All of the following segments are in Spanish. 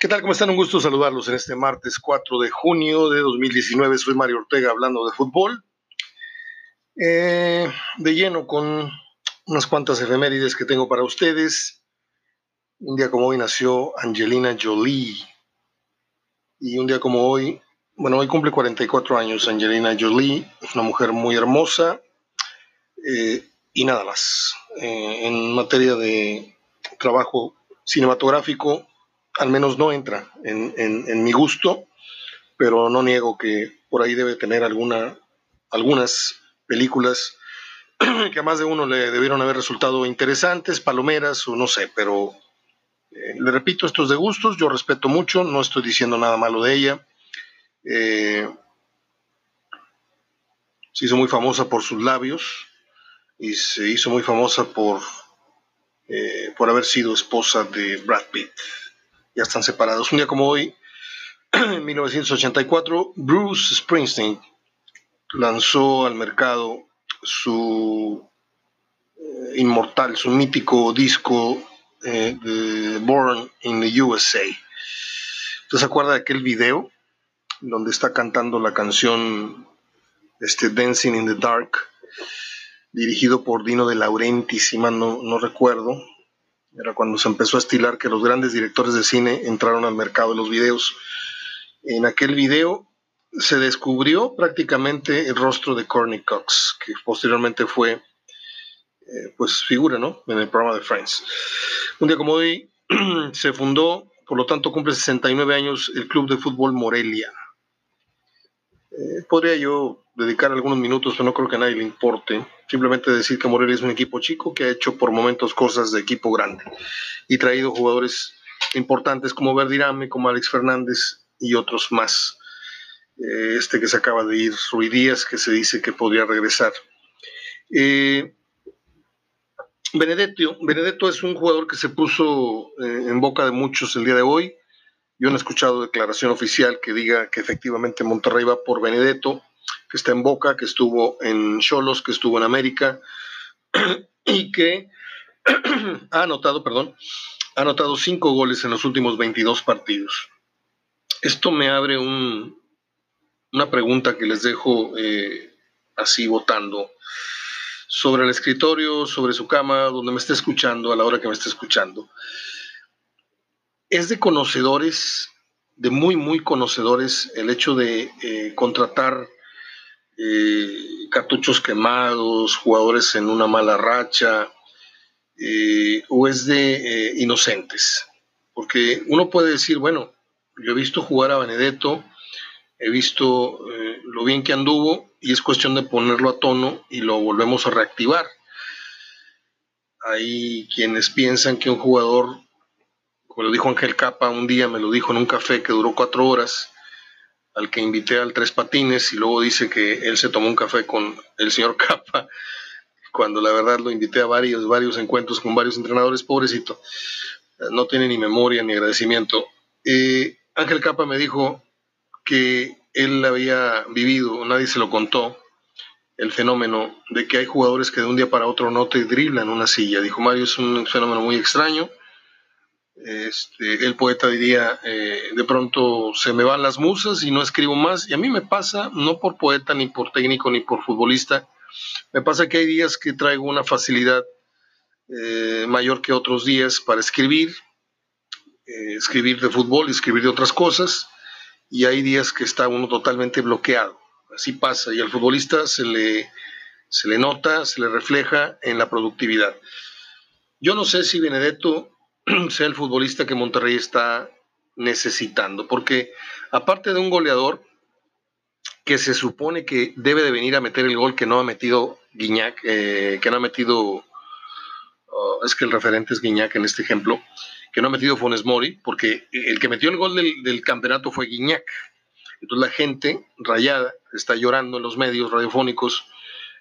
¿Qué tal? ¿Cómo están? Un gusto saludarlos en este martes 4 de junio de 2019. Soy Mario Ortega hablando de fútbol. Eh, de lleno con unas cuantas efemérides que tengo para ustedes. Un día como hoy nació Angelina Jolie. Y un día como hoy, bueno, hoy cumple 44 años Angelina Jolie. Es una mujer muy hermosa. Eh, y nada más. Eh, en materia de trabajo cinematográfico, al menos no entra en, mi gusto, pero no niego que por ahí debe tener alguna, algunas películas que a más de uno le debieron haber resultado interesantes, palomeras o no sé, pero eh, le repito, esto es de gustos, yo respeto mucho, no estoy diciendo nada malo de ella. Eh, se hizo muy famosa por sus labios y se hizo muy famosa por, eh, por haber sido esposa de Brad Pitt ya están separados. Un día como hoy, en 1984, Bruce Springsteen lanzó al mercado su eh, inmortal, su mítico disco eh, de Born in the USA. ¿Usted se acuerda de aquel video donde está cantando la canción este, Dancing in the Dark, dirigido por Dino de Laurenti, si mal no, no recuerdo? Era cuando se empezó a estilar que los grandes directores de cine entraron al mercado de los videos. En aquel video se descubrió prácticamente el rostro de Courtney Cox, que posteriormente fue eh, pues figura ¿no? en el programa de Friends. Un día como hoy se fundó, por lo tanto cumple 69 años el Club de Fútbol Morelia. Eh, podría yo dedicar algunos minutos, pero no creo que a nadie le importe. Simplemente decir que Morelia es un equipo chico que ha hecho por momentos cosas de equipo grande y traído jugadores importantes como Verdirame, como Alex Fernández y otros más. Eh, este que se acaba de ir, Rui Díaz, que se dice que podría regresar. Eh, Benedetto, Benedetto es un jugador que se puso en boca de muchos el día de hoy. Yo no he escuchado declaración oficial que diga que efectivamente Monterrey va por Benedetto que está en Boca, que estuvo en Cholos, que estuvo en América y que ha anotado, perdón, ha anotado cinco goles en los últimos 22 partidos. Esto me abre una pregunta que les dejo eh, así votando sobre el escritorio, sobre su cama, donde me esté escuchando, a la hora que me esté escuchando. Es de conocedores, de muy, muy conocedores, el hecho de eh, contratar eh, cartuchos quemados, jugadores en una mala racha, eh, o es de inocentes. Porque uno puede decir, bueno, yo he visto jugar a Benedetto, he visto lo bien que anduvo y es cuestión de ponerlo a tono y lo volvemos a reactivar. Hay quienes piensan que un jugador, como lo dijo Ángel Capa un día, me lo dijo en un café que duró cuatro horas, al que invité al Tres Patines y luego dice que él se tomó un café con el señor Capa, cuando la verdad lo invité a varios, varios encuentros con varios entrenadores, pobrecito, no tiene ni memoria ni agradecimiento. Eh, Ángel Capa me dijo que él había vivido, nadie se lo contó, el fenómeno de que hay jugadores que de un día para otro no te driblan una silla. Dijo Mario, es un fenómeno muy extraño este, el poeta diría, eh, de pronto se me van las musas y no escribo más. Y a mí me pasa, no por poeta, ni por técnico, ni por futbolista, me pasa que hay días que traigo una facilidad eh, mayor que otros días para escribir, eh, escribir de fútbol escribir de otras cosas, y hay días que está uno totalmente bloqueado. Así pasa, y al futbolista se le, se le nota, se le refleja en la productividad. Yo no sé si Benedetto sea el futbolista que Monterrey está necesitando, porque aparte de un goleador que se supone que debe de venir a meter el gol que no ha metido Guiñac, eh, que no ha metido, oh, es que el referente es Guiñac en este ejemplo, que no ha metido Fones Mori, porque el que metió el gol del, campeonato fue Guiñac. Entonces la gente rayada está llorando en los medios radiofónicos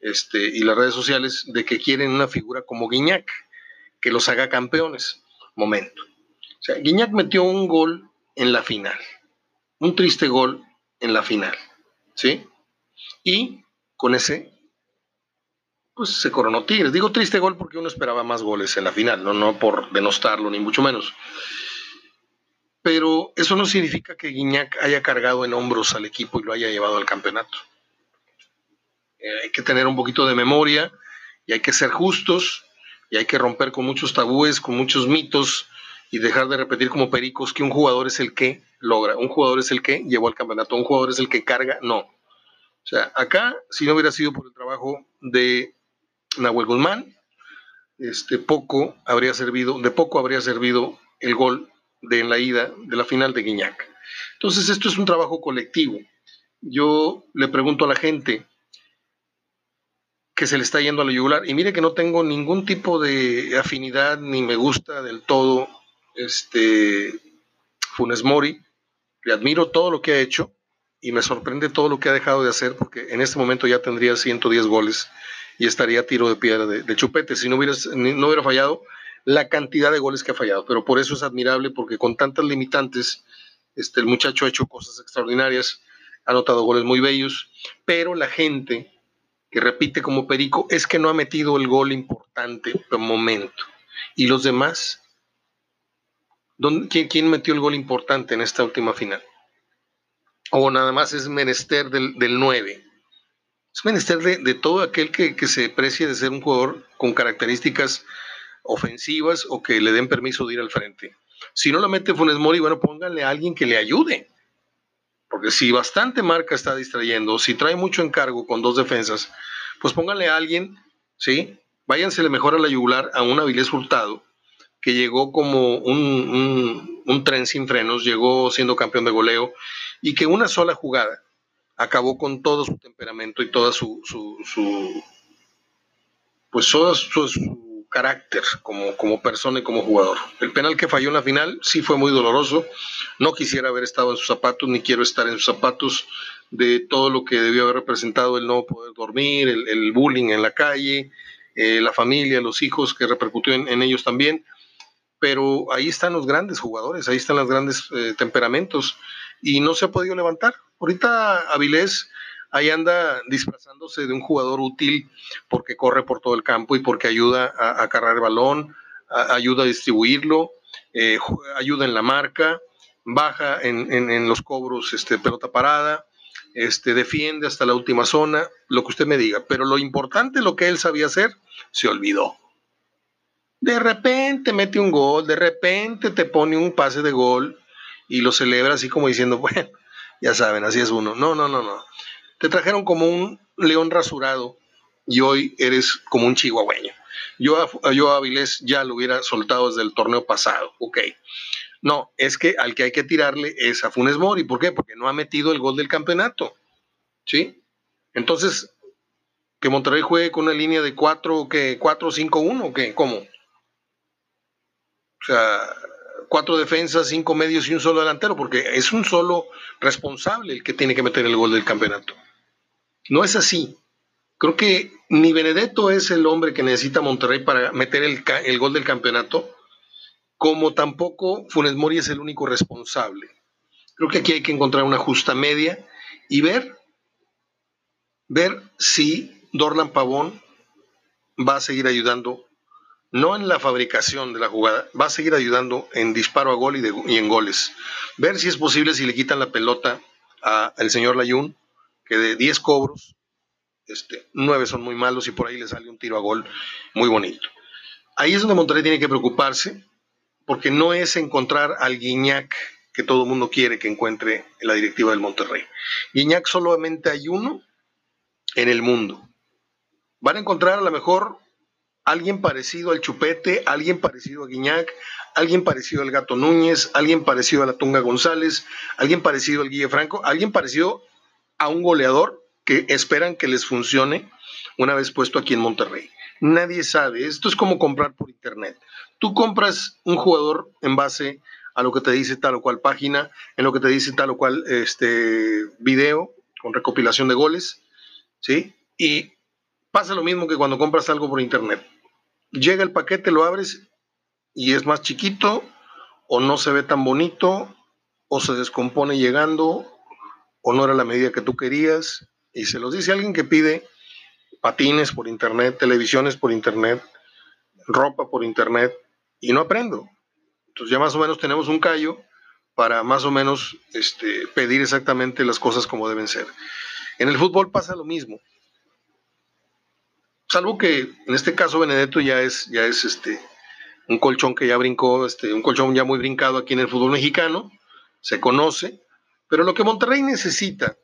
este, y las redes sociales de que quieren una figura como Guiñac, que los haga campeones momento. O sea, Guiñac metió un gol en la final, un triste gol en la final, ¿sí? Y con ese, pues se coronó Tigres. Digo triste gol porque uno esperaba más goles en la final, no, no por denostarlo, ni mucho menos. pero eso no significa que Guiñac haya cargado en hombros al equipo y lo haya llevado al campeonato. Eh, hay que tener un poquito de memoria y hay que ser justos y hay que romper con muchos tabúes, con muchos mitos y dejar de repetir como pericos que un jugador es el que logra, un jugador es el que llevó al campeonato, un jugador es el que carga, no. O sea, acá, si no hubiera sido por el trabajo de Nahuel Guzmán, este, poco habría servido, de poco habría servido el gol de en la ida de la final de Guiñac. Entonces, esto es un trabajo colectivo. Yo le pregunto a la gente que se le está yendo a la yugular, y mire que no tengo ningún tipo de afinidad ni me gusta del todo este Funes Mori, le admiro todo lo que ha hecho y me sorprende todo lo que ha dejado de hacer porque en este momento ya tendría 110 goles y estaría a tiro de piedra de, chupete. Si no hubiera, no hubiera fallado la cantidad de goles que ha fallado. Pero por eso es admirable, porque con tantas limitantes, este, el muchacho ha hecho cosas extraordinarias, ha anotado goles muy bellos, pero la gente que repite como Perico es que no ha metido el gol importante por momento. Y los demás, quién, quién, metió el gol importante en esta última final? O nada más es menester del, del 9. Es menester de, todo aquel que, se precie de ser un jugador con características ofensivas o que le den permiso de ir al frente. Si no lo mete Funes Mori, bueno, pónganle a alguien que le ayude. Porque si bastante marca está distrayendo, si trae mucho encargo con dos defensas, pues pónganle a alguien, ¿sí? Váyansele mejor a la yugular a un Avilés Hurtado, que llegó como un, tren sin frenos, llegó siendo campeón de goleo, y que una sola jugada acabó con todo su temperamento y toda su, su, su pues toda su carácter como, como persona y como jugador. El penal que falló en la final sí fue muy doloroso. No quisiera haber estado en sus zapatos, ni quiero estar en sus zapatos de todo lo que debió haber representado el no poder dormir, el, bullying en la calle, eh, la familia, los hijos que repercutió en, ellos también. Pero ahí están los grandes jugadores, ahí están los grandes eh, temperamentos y no se ha podido levantar. Ahorita Avilés ahí anda disfrazándose de un jugador útil porque corre por todo el campo y porque ayuda a, cargar el balón, ayuda a distribuirlo, eh, ayuda en la marca, baja en, los cobros este, pelota parada, este, defiende hasta la última zona, lo que usted me diga. Pero lo importante, lo que él sabía hacer, se olvidó. De repente mete un gol, de repente te pone un pase de gol y lo celebra así como diciendo, bueno, ya saben, así es uno. No, no, no, no. Te trajeron como un león rasurado y hoy eres como un chihuahueño. Yo a, yo a Avilés ya lo hubiera soltado desde el torneo pasado, ok. No, es que al que hay que tirarle es a Funes Mori. ¿Por qué? Porque no ha metido el gol del campeonato. ¿Sí? Entonces, que Monterrey juegue con una línea de 4, que 4-5-1, ¿o qué? ¿Cómo? O sea, cuatro defensas, cinco medios y un solo delantero, porque es un solo responsable el que tiene que meter el gol del campeonato. No es así. Creo que ni Benedetto es el hombre que necesita Monterrey para meter el, gol del campeonato, como tampoco Funes Mori es el único responsable. Creo que aquí hay que encontrar una justa media y ver, ver si Dorlan Pavón va a seguir ayudando, no en la fabricación de la jugada, va a seguir ayudando en disparo a gol y, y en goles. Ver si es posible si le quitan la pelota al señor Layún que de 10 cobros, este, 9 son muy malos y por ahí le sale un tiro a gol muy bonito. Ahí es donde Monterrey tiene que preocuparse, porque no es encontrar al Guiñac que todo el mundo quiere que encuentre en la directiva del Monterrey. Guiñac solamente hay uno en el mundo. Van a encontrar a lo mejor alguien parecido al Chupete, alguien parecido a Guiñac, alguien parecido al Gato Núñez, alguien parecido a la Tunga González, alguien parecido al Guille Franco, alguien parecido a un goleador que esperan que les funcione una vez puesto aquí en Monterrey. Nadie sabe, esto es como comprar por internet. Tú compras un jugador en base a lo que te dice tal o cual página, en lo que te dice tal o cual este video con recopilación de goles, ¿sí? Y pasa lo mismo que cuando compras algo por internet. Llega el paquete, lo abres y es más chiquito o no se ve tan bonito o se descompone llegando o no era la medida que tú querías. Y se los dice alguien que pide patines por internet, televisiones por internet, ropa por internet, y no aprendo. Entonces ya más o menos tenemos un callo para más o menos este, pedir exactamente las cosas como deben ser. En el fútbol pasa lo mismo. Salvo que en este caso Benedetto ya es, ya es este, un colchón que ya brincó, este, un colchón ya muy brincado aquí en el fútbol mexicano, se conoce, pero lo que Monterrey necesita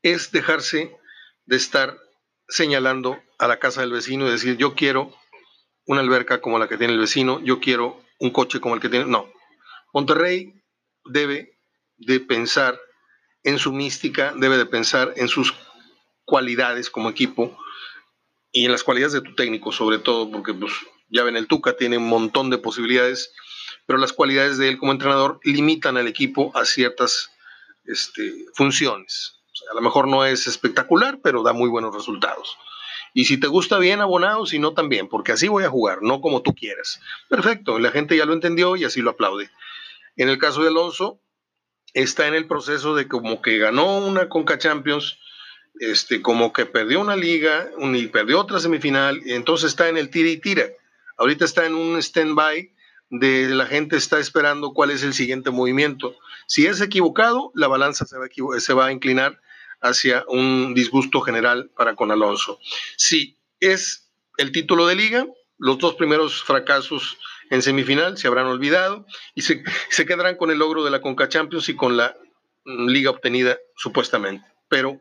es dejarse de estar señalando a la casa del vecino y decir yo quiero una alberca como la que tiene el vecino, yo quiero un coche como el que tiene. No, Monterrey debe de pensar en su mística, debe de pensar en sus cualidades como equipo y en las cualidades de tu técnico sobre todo, porque pues ya ven, el Tuca tiene un montón de posibilidades, pero las cualidades de él como entrenador limitan al equipo a ciertas este, funciones. a lo mejor no es espectacular, pero da muy buenos resultados. Y si te gusta bien, abonado, si no, también, porque así voy a jugar, no como tú quieras. Perfecto, la gente ya lo entendió y así lo aplaude. En el caso de Alonso, está en el proceso de como que ganó una Conca Champions, este, como que perdió una liga y perdió otra semifinal, y entonces está en el tira y tira. Ahorita está en un stand-by de la gente está esperando cuál es el siguiente movimiento. Si es equivocado, la balanza se va a, inclinar hacia un disgusto general para con Alonso. Si es el título de liga, los dos primeros fracasos en semifinal se habrán olvidado y se, se quedarán con el logro de la Conca Champions y con la mm, liga obtenida supuestamente. Pero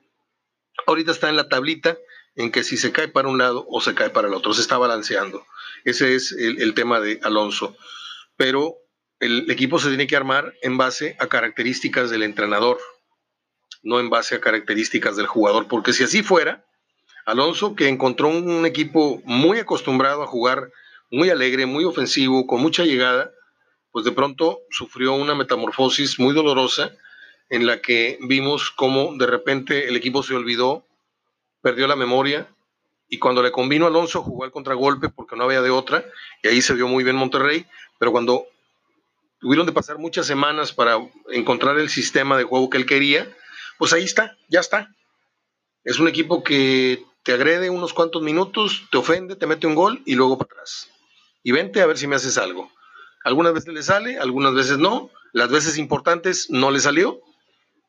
ahorita está en la tablita en que si se cae para un lado o se cae para el otro, se está balanceando. Ese es el, tema de Alonso. Pero el equipo se tiene que armar en base a características del entrenador, no en base a características del jugador, porque si así fuera, Alonso, que encontró un equipo muy acostumbrado a jugar muy alegre, muy ofensivo, con mucha llegada, pues de pronto sufrió una metamorfosis muy dolorosa en la que vimos cómo de repente el equipo se olvidó, perdió la memoria y cuando le convino Alonso jugó al contragolpe porque no había de otra y ahí se vio muy bien Monterrey, pero cuando tuvieron de pasar muchas semanas para encontrar el sistema de juego que él quería, pues ahí está, ya está. Es un equipo que te agrede unos cuantos minutos, te ofende, te mete un gol y luego para atrás. Y vente a ver si me haces algo. Algunas veces le sale, algunas veces no. Las veces importantes no le salió,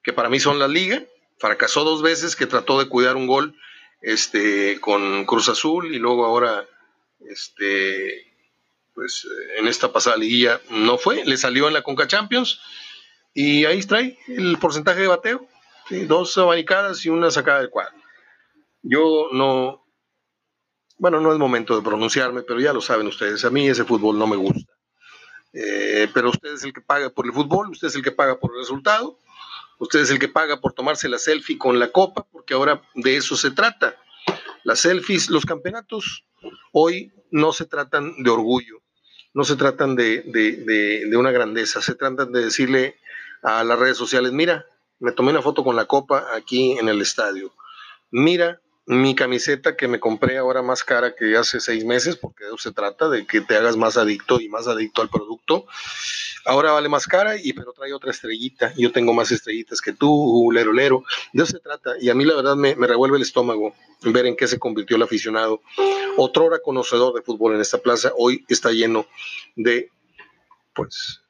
que para mí son la liga. Fracasó dos veces que trató de cuidar un gol este, con Cruz Azul y luego ahora este, pues en esta pasada liguilla no fue, le salió en la Conca Champions y ahí trae el porcentaje de bateo dos abanicadas y una sacada del cuadro. Yo no, bueno, no es momento de pronunciarme, pero ya lo saben ustedes, a mí ese fútbol no me gusta. Eh, pero usted es el que paga por el fútbol, usted es el que paga por el resultado, usted es el que paga por tomarse la selfie con la copa, porque ahora de eso se trata. Las selfies, los campeonatos hoy no se tratan de orgullo, no se tratan de, de, de una grandeza, se tratan de decirle a las redes sociales, mira, me tomé una foto con la copa aquí en el estadio. Mira mi camiseta que me compré ahora más cara que hace seis meses, porque de eso se trata, de que te hagas más adicto y más adicto al producto. Ahora vale más cara, y pero trae otra estrellita. Yo tengo más estrellitas que tú, lero, lero. De eso se trata. Y a mí la verdad me, me revuelve el estómago ver en qué se convirtió el aficionado. Otro hora conocedor de fútbol en esta plaza, hoy está lleno de, pues,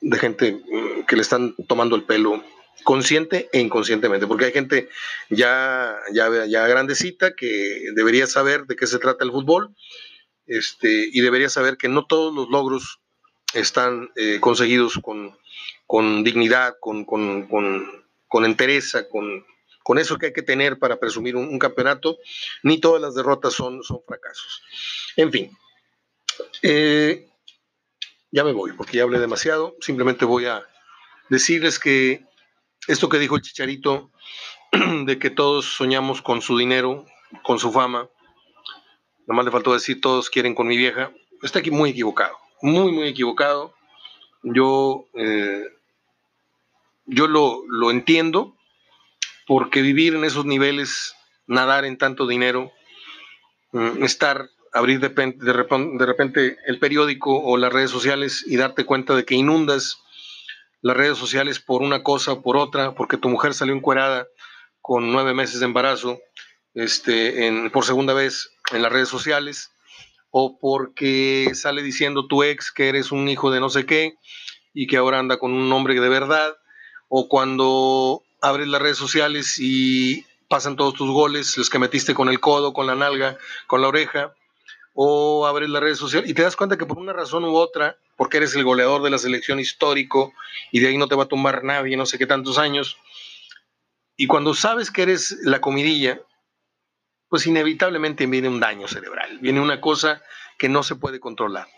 de gente mm, que le están tomando el pelo consciente e inconscientemente, porque hay gente ya, ya, ya grandecita que debería saber de qué se trata el fútbol este, y debería saber que no todos los logros están eh, conseguidos con, con dignidad, con, con, con, con entereza, con, con eso que hay que tener para presumir un, campeonato, ni todas las derrotas son, son fracasos. En fin, eh, ya me voy porque ya hablé demasiado, simplemente voy a decirles que esto que dijo el chicharito, de que todos soñamos con su dinero, con su fama, nomás le faltó decir todos quieren con mi vieja, está aquí muy equivocado, muy, muy equivocado. Yo, eh, yo lo, lo entiendo, porque vivir en esos niveles, nadar en tanto dinero, mm, estar, abrir de, de, de repente el periódico o las redes sociales y darte cuenta de que inundas las redes sociales por una cosa o por otra, porque tu mujer salió encuerada con nueve meses de embarazo este, en, por segunda vez en las redes sociales, o porque sale diciendo tu ex que eres un hijo de no sé qué, y que ahora anda con un nombre de verdad, o cuando abres las redes sociales y pasan todos tus goles, los que metiste con el codo, con la nalga, con la oreja, o abres las redes sociales y te das cuenta que por una razón u otra, porque eres el goleador de la selección histórico y de ahí no te va a tumbar nadie, no sé qué tantos años, y cuando sabes que eres la comidilla, pues inevitablemente viene un daño cerebral, viene una cosa que no se puede controlar.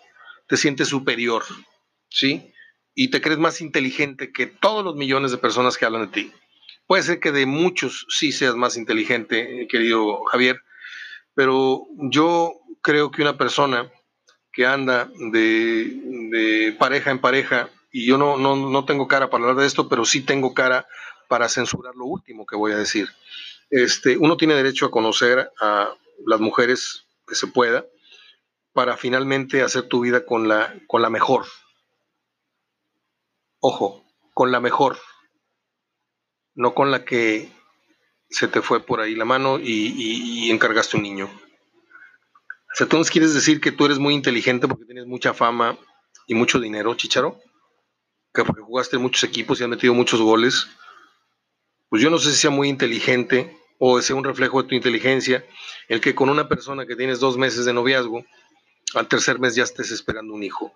Te sientes superior, ¿sí? Y te crees más inteligente que todos los millones de personas que hablan de ti. Puede ser que de muchos sí seas más inteligente, querido Javier, pero yo creo que una persona que anda de, pareja en pareja, y yo no, no, no tengo cara para hablar de esto, pero sí tengo cara para censurar lo último que voy a decir. Este, uno tiene derecho a conocer a las mujeres que se pueda para finalmente hacer tu vida con la, con la mejor. Ojo, con la mejor, no con la que se te fue por ahí la mano y, encargaste un niño. O quieres decir que tú eres muy inteligente porque tienes mucha fama y mucho dinero, Chicharo, que porque jugaste en muchos equipos y has metido muchos goles. Pues yo no sé si sea muy inteligente o sea un reflejo de tu inteligencia el que con una persona que tienes dos meses de noviazgo, al tercer mes ya estés esperando un hijo.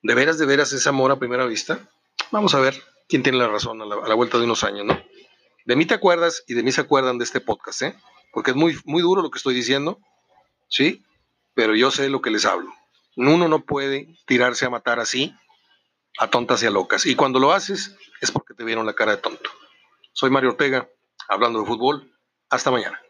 ¿De veras, de veras es amor a primera vista? Vamos a ver quién tiene la razón a la, vuelta de unos años, ¿no? De mí te acuerdas y de mí se acuerdan de este podcast, ¿eh? Porque es muy, muy duro lo que estoy diciendo, ¿sí? Pero yo sé lo que les hablo. Uno no puede tirarse a matar así a tontas y a locas. Y cuando lo haces es porque te vieron la cara de tonto. Soy Mario Ortega, hablando de fútbol. Hasta mañana.